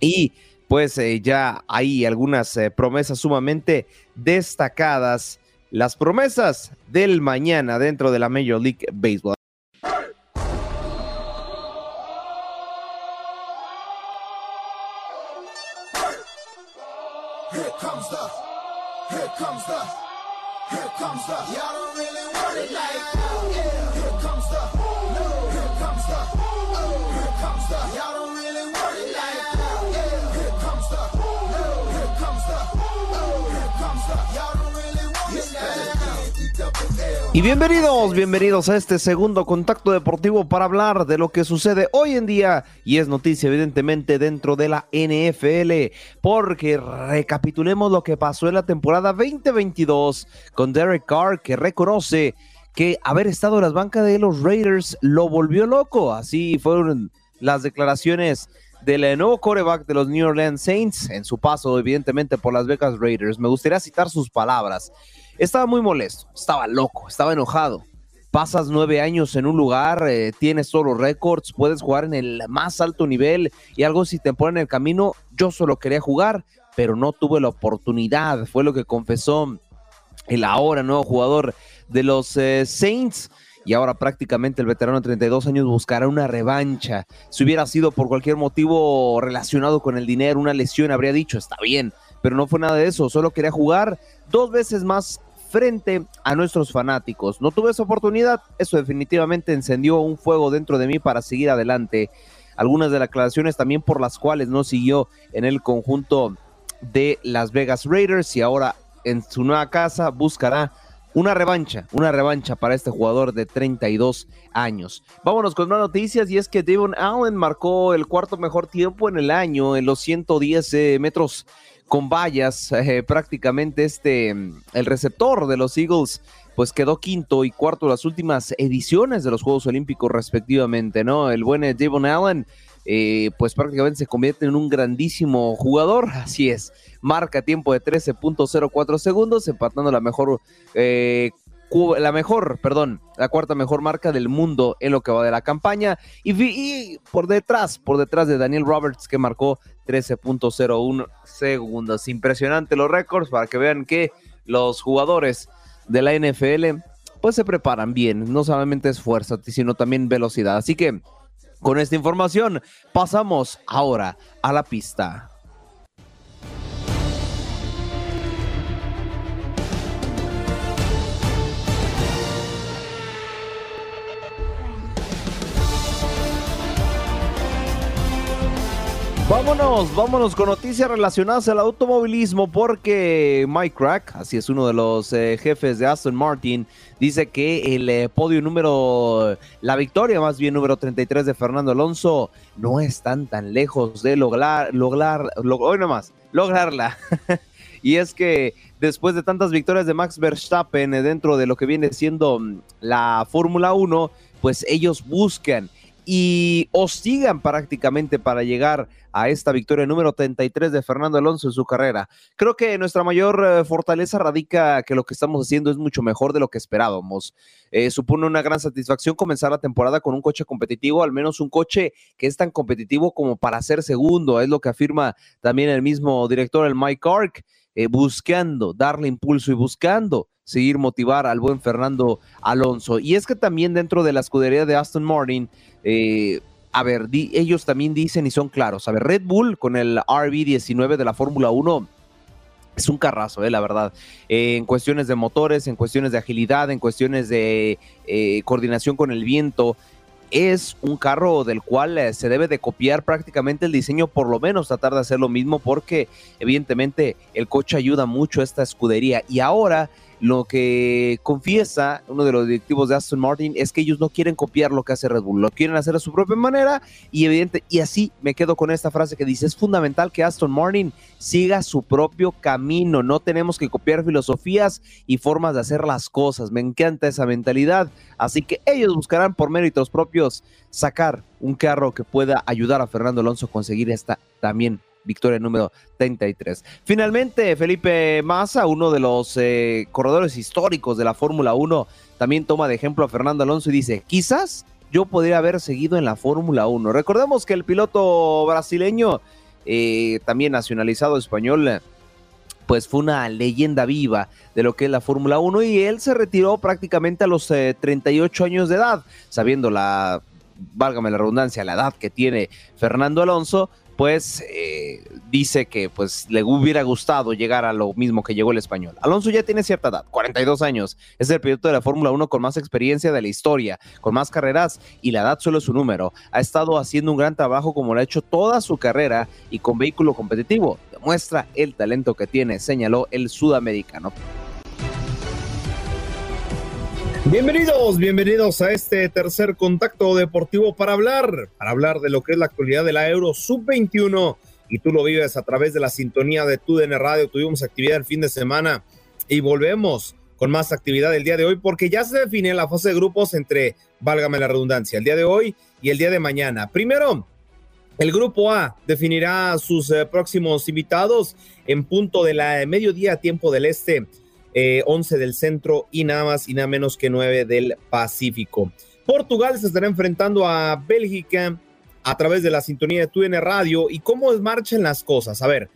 Y pues eh, ya hay algunas eh, promesas sumamente destacadas. Las promesas del mañana dentro de la Major League Baseball. Y bienvenidos, bienvenidos a este segundo contacto deportivo para hablar de lo que sucede hoy en día y es noticia evidentemente dentro de la NFL, porque recapitulemos lo que pasó en la temporada 2022 con Derek Carr que reconoce que haber estado en las bancas de los Raiders lo volvió loco, así fueron las declaraciones del nuevo coreback de los New Orleans Saints en su paso evidentemente por las becas Raiders. Me gustaría citar sus palabras. Estaba muy molesto, estaba loco, estaba enojado. Pasas nueve años en un lugar, eh, tienes solo récords, puedes jugar en el más alto nivel y algo si te ponen en el camino, yo solo quería jugar, pero no tuve la oportunidad, fue lo que confesó el ahora nuevo jugador de los eh, Saints y ahora prácticamente el veterano de 32 años buscará una revancha. Si hubiera sido por cualquier motivo relacionado con el dinero, una lesión, habría dicho, está bien, pero no fue nada de eso, solo quería jugar dos veces más frente a nuestros fanáticos. No tuve esa oportunidad, eso definitivamente encendió un fuego dentro de mí para seguir adelante. Algunas de las aclaraciones también por las cuales no siguió en el conjunto de Las Vegas Raiders y ahora en su nueva casa buscará una revancha, una revancha para este jugador de 32 años. Vámonos con más noticias y es que Devon Allen marcó el cuarto mejor tiempo en el año en los 110 eh, metros con vallas. Eh, prácticamente este, el receptor de los Eagles, pues quedó quinto y cuarto las últimas ediciones de los Juegos Olímpicos respectivamente, ¿no? El buen Devon Allen, eh, pues prácticamente se convierte en un grandísimo jugador, así es. Marca tiempo de 13.04 segundos, empatando la mejor eh, la mejor, perdón, la cuarta mejor marca del mundo en lo que va de la campaña. Y, por detrás, por detrás de Daniel Roberts, que marcó 13.01 segundos. Impresionante los récords para que vean que los jugadores de la NFL pues se preparan bien. No solamente es fuerza, sino también velocidad. Así que con esta información pasamos ahora a la pista. Vámonos, vámonos con noticias relacionadas al automovilismo porque Mike Crack, así es uno de los eh, jefes de Aston Martin, dice que el eh, podio número, la victoria más bien número 33 de Fernando Alonso no están tan lejos de lograr, lograr, hoy nomás, lograrla. y es que después de tantas victorias de Max Verstappen eh, dentro de lo que viene siendo mm, la Fórmula 1, pues ellos buscan y hostigan prácticamente para llegar a esta victoria número 33 de Fernando Alonso en su carrera. Creo que nuestra mayor eh, fortaleza radica que lo que estamos haciendo es mucho mejor de lo que esperábamos. Eh, supone una gran satisfacción comenzar la temporada con un coche competitivo, al menos un coche que es tan competitivo como para ser segundo, es lo que afirma también el mismo director, el Mike Ark, eh, buscando darle impulso y buscando seguir motivar al buen Fernando Alonso. Y es que también dentro de la escudería de Aston Martin, eh, a ver, ellos también dicen y son claros. A ver, Red Bull con el RB19 de la Fórmula 1 es un carrazo, eh, la verdad. Eh, en cuestiones de motores, en cuestiones de agilidad, en cuestiones de coordinación con el viento. Es un carro del cual eh, se debe de copiar prácticamente el diseño, por lo menos tratar de hacer lo mismo, porque evidentemente el coche ayuda mucho a esta escudería. Y ahora lo que confiesa uno de los directivos de Aston Martin es que ellos no quieren copiar lo que hace Red Bull, lo quieren hacer a su propia manera y evidente y así me quedo con esta frase que dice, es fundamental que Aston Martin siga su propio camino, no tenemos que copiar filosofías y formas de hacer las cosas, me encanta esa mentalidad, así que ellos buscarán por méritos propios sacar un carro que pueda ayudar a Fernando Alonso a conseguir esta también victoria número 33. Finalmente, Felipe Massa, uno de los eh, corredores históricos de la Fórmula 1, también toma de ejemplo a Fernando Alonso y dice, quizás yo podría haber seguido en la Fórmula 1. Recordemos que el piloto brasileño, eh, también nacionalizado español, pues fue una leyenda viva de lo que es la Fórmula 1 y él se retiró prácticamente a los 38 eh, años de edad, sabiendo la, válgame la redundancia, la edad que tiene Fernando Alonso, pues eh, dice que pues le hubiera gustado llegar a lo mismo que llegó el español. Alonso ya tiene cierta edad, 42 años, es el piloto de la Fórmula 1 con más experiencia de la historia, con más carreras y la edad solo es su número. Ha estado haciendo un gran trabajo como lo ha hecho toda su carrera y con vehículo competitivo. Demuestra el talento que tiene, señaló el sudamericano. Bienvenidos, bienvenidos a este tercer contacto deportivo para hablar, para hablar de lo que es la actualidad de la Euro Sub-21 y tú lo vives a través de la sintonía de TUDN Radio. Tuvimos actividad el fin de semana y volvemos con más actividad el día de hoy porque ya se define la fase de grupos entre, válgame la redundancia, el día de hoy y el día de mañana. Primero, el grupo A definirá sus eh, próximos invitados en punto de la mediodía tiempo del este 11 eh, del centro y nada más y nada menos que 9 del Pacífico. Portugal se estará enfrentando a Bélgica a través de la sintonía de TUN Radio y cómo marchan las cosas. A ver,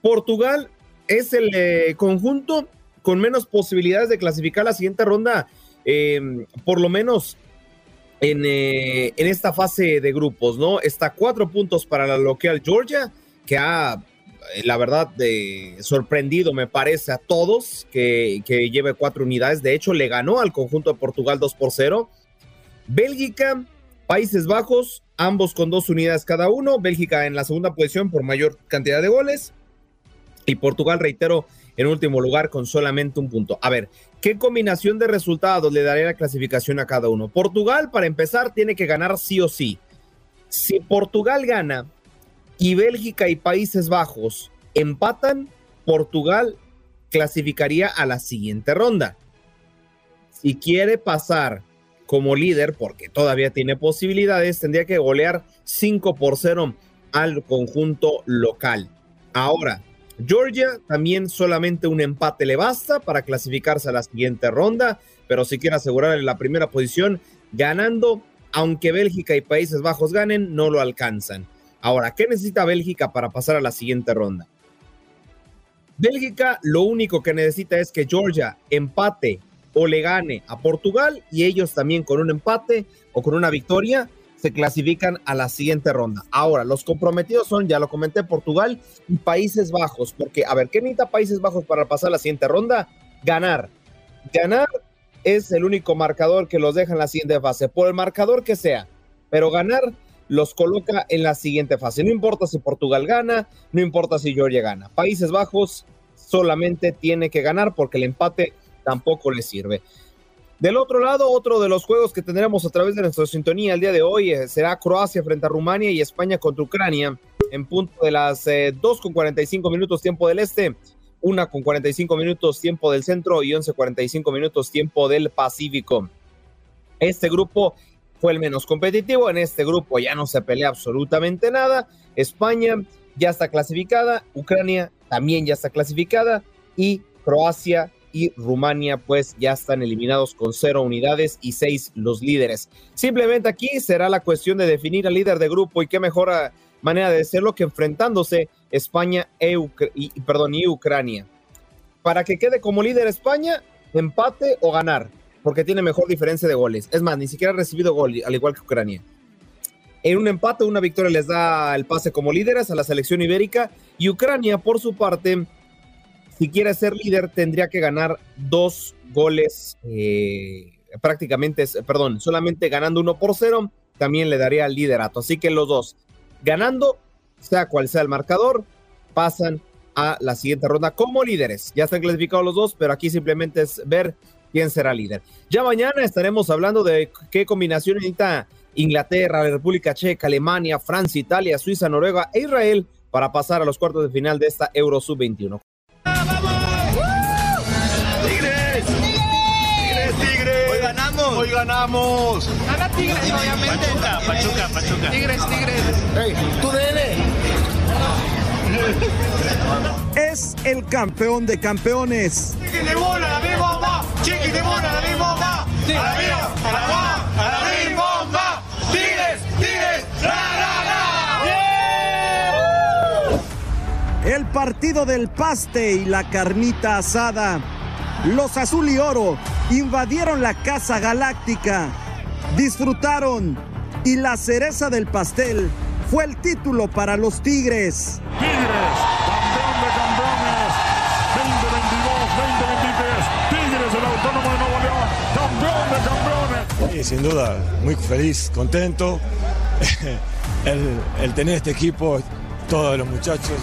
Portugal es el eh, conjunto con menos posibilidades de clasificar la siguiente ronda, em, por lo menos en, eh, en, esta fase de grupos, ¿no? Está cuatro puntos para la local Georgia, que ha la verdad, de, sorprendido me parece a todos que, lleve cuatro unidades. De hecho, le ganó al conjunto de Portugal 2 por 0. Bélgica, Países Bajos, ambos con dos unidades cada uno. Bélgica en la segunda posición por mayor cantidad de goles. Y Portugal, reitero, en último lugar con solamente un punto. A ver, ¿qué combinación de resultados le daré la clasificación a cada uno? Portugal, para empezar, tiene que ganar sí o sí. Si Portugal gana, y Bélgica y Países Bajos empatan, Portugal clasificaría a la siguiente ronda. Si quiere pasar como líder, porque todavía tiene posibilidades, tendría que golear 5 por 0 al conjunto local. Ahora, Georgia también solamente un empate le basta para clasificarse a la siguiente ronda, pero si quiere asegurar la primera posición, ganando, aunque Bélgica y Países Bajos ganen, no lo alcanzan. Ahora, ¿qué necesita Bélgica para pasar a la siguiente ronda? Bélgica lo único que necesita es que Georgia empate o le gane a Portugal y ellos también con un empate o con una victoria se clasifican a la siguiente ronda. Ahora, los comprometidos son, ya lo comenté, Portugal y Países Bajos, porque, a ver, ¿qué necesita Países Bajos para pasar a la siguiente ronda? Ganar. Ganar es el único marcador que los deja en la siguiente fase, por el marcador que sea, pero ganar los coloca en la siguiente fase. No importa si Portugal gana, no importa si Georgia gana. Países Bajos solamente tiene que ganar porque el empate tampoco le sirve. Del otro lado, otro de los juegos que tendremos a través de nuestra sintonía el día de hoy eh, será Croacia frente a Rumania y España contra Ucrania en punto de las 2 eh, con 45 minutos tiempo del este, 1 con 45 minutos tiempo del centro y 11 45 minutos tiempo del Pacífico. Este grupo fue el menos competitivo. En este grupo ya no se pelea absolutamente nada. España ya está clasificada, Ucrania también ya está clasificada y Croacia y Rumania pues ya están eliminados con cero unidades y seis los líderes. Simplemente aquí será la cuestión de definir al líder de grupo y qué mejor ah, manera de hacerlo que enfrentándose España e perdón, y Ucrania. Para que quede como líder España, empate o ganar porque tiene mejor diferencia de goles. Es más, ni siquiera ha recibido gol, al igual que Ucrania. En un empate, una victoria les da el pase como líderes a la selección ibérica y Ucrania, por su parte, si quiere ser líder, tendría que ganar dos goles, eh, prácticamente, perdón, solamente ganando uno por cero, también le daría el liderato. Así que los dos, ganando, sea cual sea el marcador, pasan a la siguiente ronda como líderes. Ya están clasificados los dos, pero aquí simplemente es ver quién será líder. Ya mañana estaremos hablando de qué combinación necesita Inglaterra, la República Checa, Alemania, Francia, Italia, Suiza, Noruega e Israel para pasar a los cuartos de final de esta Euro Sub-21. ¡Tigres! ¡Tigres, Tigres! Hoy ganamos. Hoy ganamos. Gana Tigres, obviamente. Pachuca, Pachuca, Pachuca. Tigres, Tigres. Hey, tú dele. Es el campeón de campeones. Chiqui de bola, la bomba. Chiqui de bola, la bomba. A la vida, a la bomba, a la bomba. Tigres, Tigres. ¡La, la, la! El partido del paste y la carnita asada. Los azul y oro invadieron la Casa Galáctica. Disfrutaron y la cereza del pastel fue el título para los Tigres. Tigres, Sí, sin duda, muy feliz, contento. el, el, tener este equipo, todos los muchachos,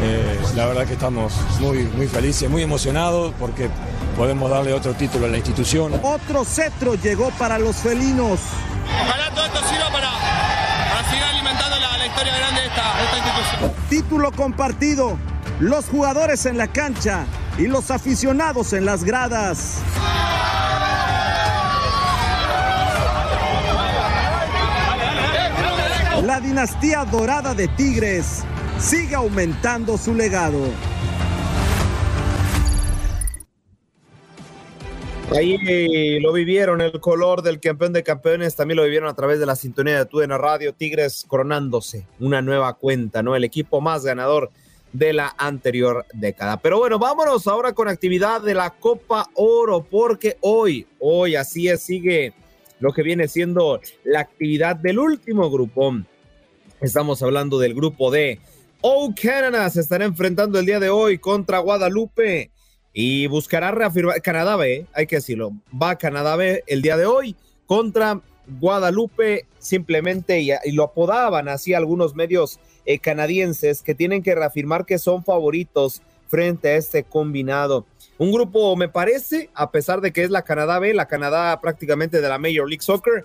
eh, la verdad que estamos muy, muy felices, muy emocionados porque podemos darle otro título a la institución. Otro cetro llegó para los felinos. Ojalá todo esto sirva para, para seguir alimentando la, la historia grande de esta, de esta institución. Título compartido, los jugadores en la cancha y los aficionados en las gradas. La dinastía dorada de Tigres sigue aumentando su legado. Ahí lo vivieron, el color del campeón de campeones, también lo vivieron a través de la sintonía de Tudena Radio, Tigres coronándose una nueva cuenta, ¿no? El equipo más ganador de la anterior década. Pero bueno, vámonos ahora con actividad de la Copa Oro, porque hoy, hoy así es, sigue lo que viene siendo la actividad del último grupo. Estamos hablando del grupo D. Oh, Canada se estará enfrentando el día de hoy contra Guadalupe y buscará reafirmar Canadá B, hay que decirlo, va Canadá B el día de hoy contra Guadalupe simplemente y, y lo apodaban así algunos medios eh, canadienses que tienen que reafirmar que son favoritos frente a este combinado. Un grupo, me parece, a pesar de que es la Canadá B, la Canadá prácticamente de la Major League Soccer,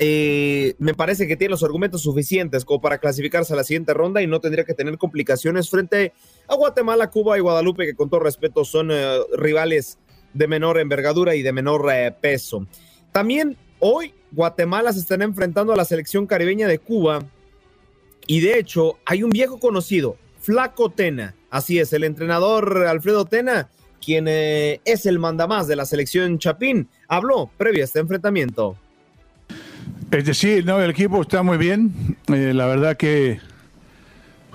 eh, me parece que tiene los argumentos suficientes como para clasificarse a la siguiente ronda y no tendría que tener complicaciones frente a Guatemala, Cuba y Guadalupe, que con todo respeto son eh, rivales de menor envergadura y de menor eh, peso. También hoy Guatemala se están enfrentando a la selección caribeña de Cuba y de hecho hay un viejo conocido, Flaco Tena, así es, el entrenador Alfredo Tena, quien es el mandamás de la selección Chapín, habló previo a este enfrentamiento. Es decir, no, el equipo está muy bien. Eh, la verdad que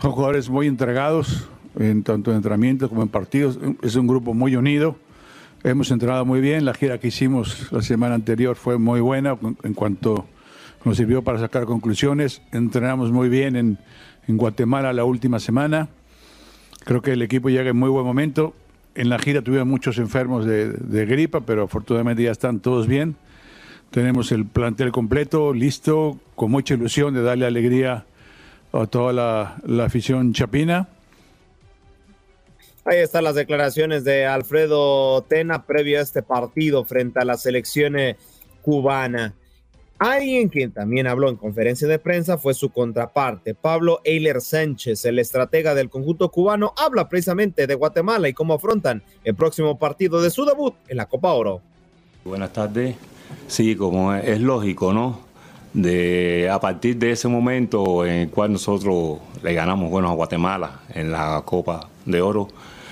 son jugadores muy entregados, en tanto en entrenamientos como en partidos. Es un grupo muy unido. Hemos entrenado muy bien. La gira que hicimos la semana anterior fue muy buena en cuanto nos sirvió para sacar conclusiones. Entrenamos muy bien en, en Guatemala la última semana. Creo que el equipo llega en muy buen momento. En la gira tuvieron muchos enfermos de, de gripa, pero afortunadamente ya están todos bien. Tenemos el plantel completo, listo, con mucha ilusión de darle alegría a toda la, la afición chapina. Ahí están las declaraciones de Alfredo Tena previo a este partido frente a la selección eh, cubana. Alguien quien también habló en conferencia de prensa fue su contraparte, Pablo Eiler Sánchez, el estratega del conjunto cubano, habla precisamente de Guatemala y cómo afrontan el próximo partido de su debut en la Copa Oro. Buenas tardes. Sí, como es lógico, ¿no? De, a partir de ese momento en el cual nosotros le ganamos bueno, a Guatemala en la Copa de Oro,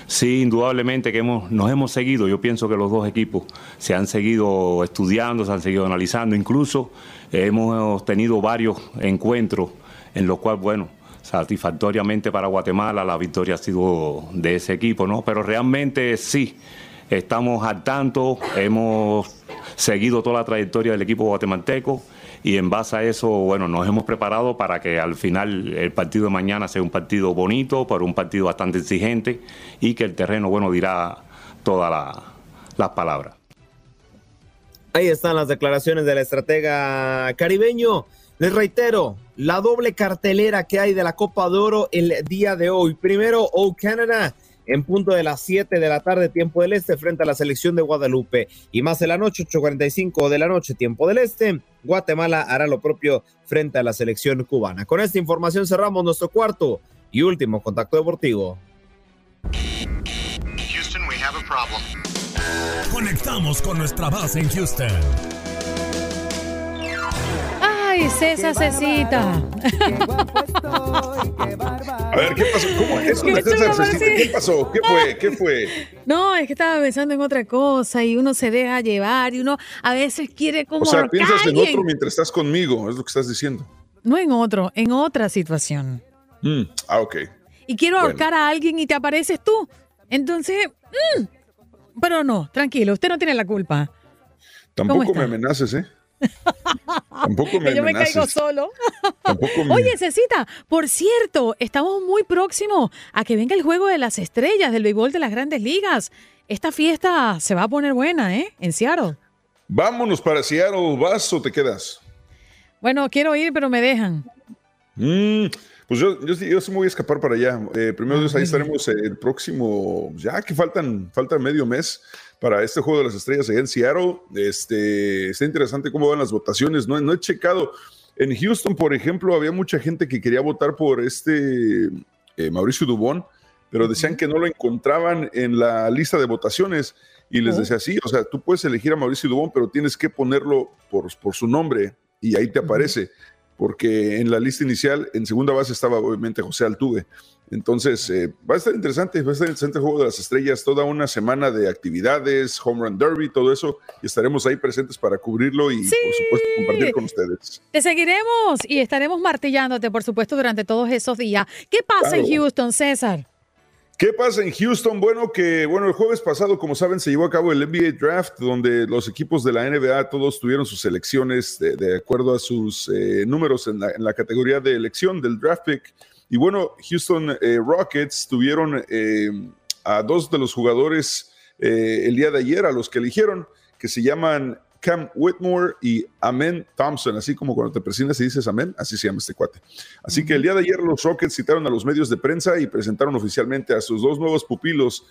sí, indudablemente que hemos, nos hemos seguido, yo pienso que los dos equipos se han seguido estudiando, se han seguido analizando, incluso hemos tenido varios encuentros en los cuales, bueno, satisfactoriamente para Guatemala la victoria ha sido de ese equipo, ¿no? Pero realmente sí, estamos al tanto, hemos seguido toda la trayectoria del equipo guatemalteco y en base a eso, bueno, nos hemos preparado para que al final el partido de mañana sea un partido bonito, pero un partido bastante exigente y que el terreno, bueno, dirá todas las palabras. Ahí están las declaraciones del estratega caribeño. Les reitero, la doble cartelera que hay de la Copa de Oro el día de hoy. Primero, O Canada en punto de las 7 de la tarde, tiempo del este, frente a la selección de Guadalupe. Y más de la noche, 8.45 de la noche, tiempo del este, Guatemala hará lo propio frente a la selección cubana. Con esta información cerramos nuestro cuarto y último contacto deportivo. Houston, we have a problem. Conectamos con nuestra base en Houston. Ay, César Cecita. A ver, ¿qué pasó? ¿Cómo es eso de César Cecita? ¿Qué pasó? ¿Qué fue? ¿Qué fue? No, es que estaba pensando en otra cosa y uno se deja llevar y uno a veces quiere como. O sea, piensas en otro mientras estás conmigo, es lo que estás diciendo. No en otro, en otra situación. Mm, ah, ok. Y quiero ahorcar a alguien y te apareces tú. Entonces, mm, pero no, tranquilo, usted no tiene la culpa. Tampoco me amenaces, ¿eh? Tampoco me que yo me caigo solo. Oye, Cecita, por cierto, estamos muy próximos a que venga el juego de las estrellas del béisbol de las grandes ligas. Esta fiesta se va a poner buena, ¿eh? En Seattle. Vámonos para Seattle. ¿Vas o te quedas? Bueno, quiero ir, pero me dejan. Mm, pues yo, yo, me voy a escapar para allá. Eh, primero, Dios, ahí estaremos el próximo, ya que faltan, falta medio mes para este juego de las estrellas allá en Seattle. Este, está interesante cómo van las votaciones. No, no he checado. En Houston, por ejemplo, había mucha gente que quería votar por este eh, Mauricio Dubón, pero decían que no lo encontraban en la lista de votaciones. Y les decía, sí, o sea, tú puedes elegir a Mauricio Dubón, pero tienes que ponerlo por, por su nombre y ahí te aparece. Porque en la lista inicial, en segunda base estaba obviamente José Altuve. Entonces, eh, va a estar interesante, va a estar interesante el Juego de las Estrellas, toda una semana de actividades, Home Run Derby, todo eso, y estaremos ahí presentes para cubrirlo y, por supuesto, compartir con ustedes. Te seguiremos y estaremos martillándote, por supuesto, durante todos esos días. ¿Qué pasa en Houston, César? ¿Qué pasa en Houston? Bueno, que bueno, el jueves pasado, como saben, se llevó a cabo el NBA Draft, donde los equipos de la NBA todos tuvieron sus elecciones de, acuerdo a sus eh, números en la, en la, categoría de elección del draft pick. Y bueno, Houston eh, Rockets tuvieron eh, a dos de los jugadores eh, el día de ayer, a los que eligieron, que se llaman Cam Whitmore y Amen Thompson, así como cuando te presionas y dices Amen, así se llama este cuate. Así que el día de ayer los Rockets citaron a los medios de prensa y presentaron oficialmente a sus dos nuevos pupilos.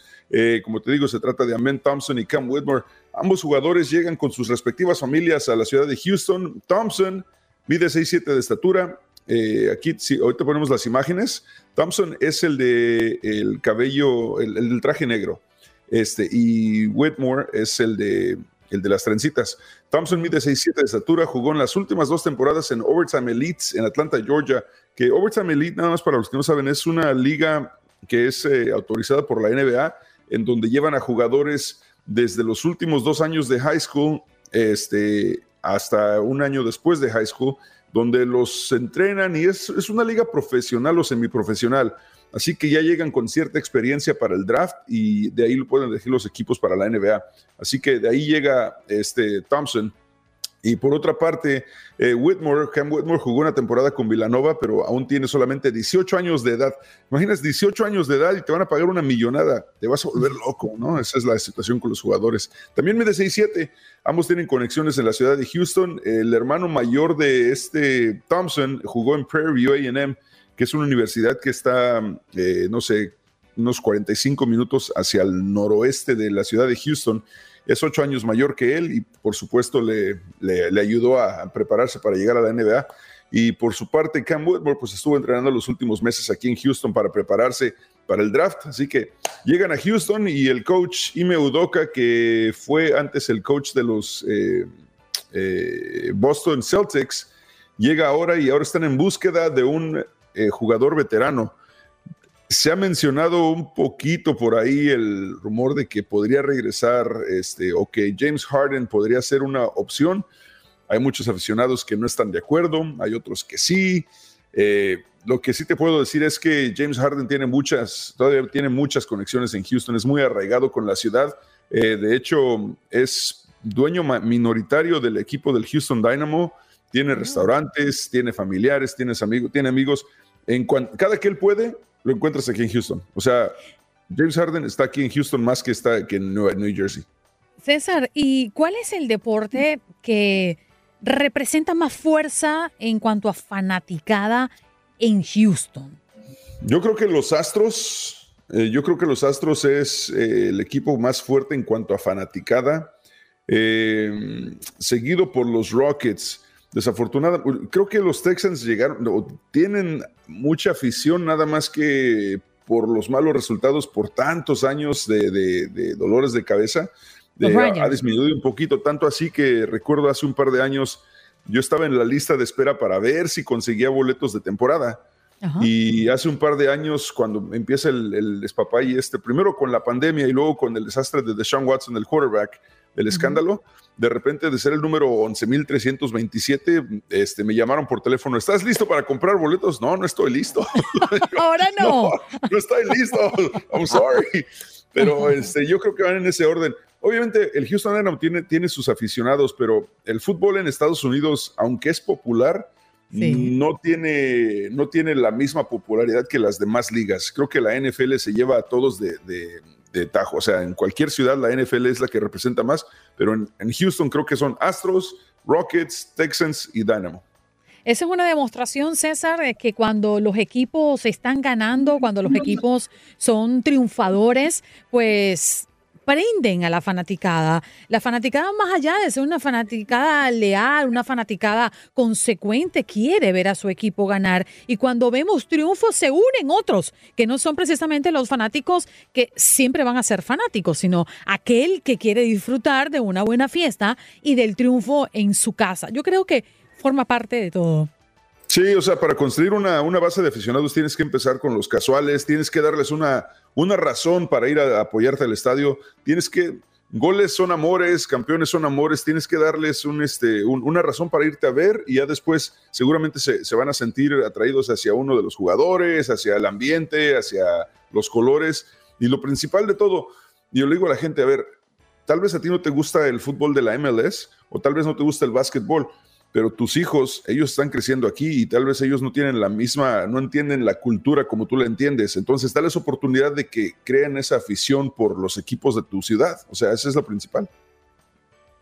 como te digo, se trata de Amen Thompson y Cam Whitmore. Ambos jugadores llegan con sus respectivas familias a la ciudad de Houston. Thompson mide 6'7 de estatura, eh, aquí, sí, ahorita ponemos las imágenes. Thompson es el de el cabello, el, del traje negro. Este, y Whitmore es el de, el de las trencitas. Thompson mide 6'7 de estatura, jugó en las últimas dos temporadas en Overtime Elites en Atlanta, Georgia. Que Overtime Elite, nada más para los que no saben, es una liga que es eh, autorizada por la NBA, en donde llevan a jugadores desde los últimos dos años de high school este, hasta un año después de high school donde los entrenan y es, es una liga profesional o semiprofesional. Así que ya llegan con cierta experiencia para el draft y de ahí lo pueden elegir los equipos para la NBA. Así que de ahí llega este Thompson. Y por otra parte, eh, Whitmore, Cam Whitmore jugó una temporada con Villanova, pero aún tiene solamente 18 años de edad. Imaginas 18 años de edad y te van a pagar una millonada. Te vas a volver loco, ¿no? Esa es la situación con los jugadores. También mide 6'7. Ambos tienen conexiones en la ciudad de Houston. El hermano mayor de este Thompson jugó en Prairie View AM, que es una universidad que está, eh, no sé, unos 45 minutos hacia el noroeste de la ciudad de Houston es ocho años mayor que él y por supuesto le, le, ayudó a prepararse para llegar a la NBA. Y por su parte, Cam Whitmore pues estuvo entrenando los últimos meses aquí en Houston para prepararse para el draft. Así que llegan a Houston y el coach Ime Udoka, que fue antes el coach de los eh, eh, Boston Celtics, llega ahora y ahora están en búsqueda de un eh, jugador veterano. Se ha mencionado un poquito por ahí el rumor de que podría regresar este, o que James Harden podría ser una opción. Hay muchos aficionados que no están de acuerdo, hay otros que sí. Eh, lo que sí te puedo decir es que James Harden tiene muchas, todavía tiene muchas conexiones en Houston, es muy arraigado con la ciudad. Eh, de hecho, es dueño minoritario del equipo del Houston Dynamo tiene restaurantes, tiene familiares, tienes amigos, tiene amigos. En cada que él puede, lo encuentras aquí en Houston. O sea, James Harden está aquí en Houston más que está que en New Jersey. César, ¿y cuál es el deporte que representa más fuerza en cuanto a fanaticada en Houston? Yo creo que los Astros, eh, yo creo que los Astros es eh, el equipo más fuerte en cuanto a fanaticada, eh, seguido por los Rockets. Desafortunadamente, creo que los Texans llegaron, tienen mucha afición, nada más que por los malos resultados, por tantos años de, dolores de cabeza. ha, disminuido un poquito, tanto así que recuerdo hace un par de años, yo estaba en la lista de espera para ver si conseguía boletos de temporada. Y hace un par de años, cuando empieza el, el y este, primero con la pandemia y luego con el desastre de Deshaun Watson, el quarterback, el escándalo, de repente de ser el número 11.327, este, me llamaron por teléfono, ¿estás listo para comprar boletos? No, no estoy listo. Ahora no. no. estoy listo, I'm sorry. Pero este, yo creo que van en ese orden. Obviamente el Houston Dynamo tiene, tiene sus aficionados, pero el fútbol en Estados Unidos, aunque es popular, no, tiene, no tiene la misma popularidad que las demás ligas. Creo que la NFL se lleva a todos de, de tajo. O sea, en cualquier ciudad la NFL es la que representa más, pero en, Houston creo que son Astros, Rockets, Texans y Dynamo. Esa es una demostración, César, de que cuando los equipos están ganando, cuando los equipos son triunfadores, pues prenden a la fanaticada. La fanaticada, más allá de ser una fanaticada leal, una fanaticada consecuente, quiere ver a su equipo ganar. Y cuando vemos triunfos, se unen otros, que no son precisamente los fanáticos que siempre van a ser fanáticos, sino aquel que quiere disfrutar de una buena fiesta y del triunfo en su casa. Yo creo que forma parte de todo. Sí, o sea, para construir una, una, base de aficionados tienes que empezar con los casuales, tienes que darles una, una razón para ir a, apoyarte al estadio, tienes que, goles son amores, campeones son amores, tienes que darles un, este, una razón para irte a ver y ya después seguramente se, se, van a sentir atraídos hacia uno de los jugadores, hacia el ambiente, hacia los colores. Y lo principal de todo, yo le digo a la gente, a ver, tal vez a ti no te gusta el fútbol de la MLS o tal vez no te gusta el básquetbol pero tus hijos, ellos están creciendo aquí y tal vez ellos no tienen la misma, no entienden la cultura como tú la entiendes. Entonces, dales oportunidad de que crean esa afición por los equipos de tu ciudad. O sea, esa es la principal.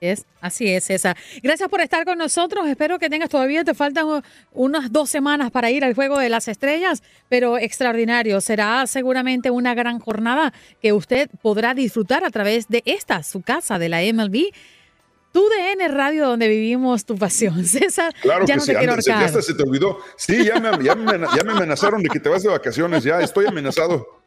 Es, así es, esa. Gracias por estar con nosotros. Espero que tengas todavía, te faltan unas dos semanas para ir al Juego de las Estrellas, pero extraordinario. Será seguramente una gran jornada que usted podrá disfrutar a través de esta, su casa de la MLB Tu DN Radio, donde vivimos tu pasión. César, claro ya que no te quiero ya hasta se te olvidó. Sí, ya me, ya, me, ya me, amenazaron de que te vas de vacaciones, ya estoy amenazado.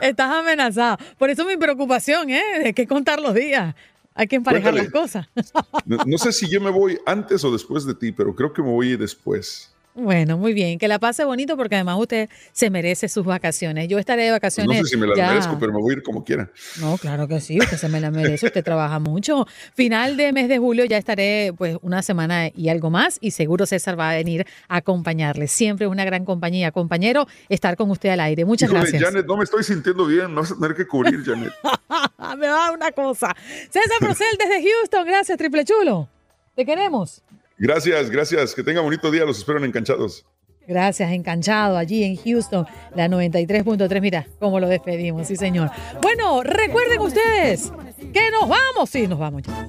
Estás amenazado. Por eso mi preocupación, ¿eh? De que contar los días. Hay que emparejar las cosas. no sé si yo me voy antes o después de ti, pero creo que me voy después. Bueno, muy bien. Que la pase bonito porque además usted se merece sus vacaciones. Yo estaré de vacaciones. no sé si me las merezco, pero me voy a ir como quiera. No, claro que sí. Usted se me la merece. Usted trabaja mucho. Final de mes de julio ya estaré pues una semana y algo más y seguro César va a venir a acompañarle. Siempre una gran compañía. Compañero, estar con usted al aire. Muchas gracias. Janet, no me estoy sintiendo bien. No vas a tener que cubrir, Janet. me va una cosa. César Procel desde Houston. Gracias, triple chulo. Te queremos. Gracias, gracias. Que tenga bonito día. Los espero en Enganchados. Gracias, Enganchado, allí en Houston, la 93.3. Mira cómo lo despedimos, sí, señor. Bueno, recuerden ustedes que nos vamos. Sí, nos vamos ya.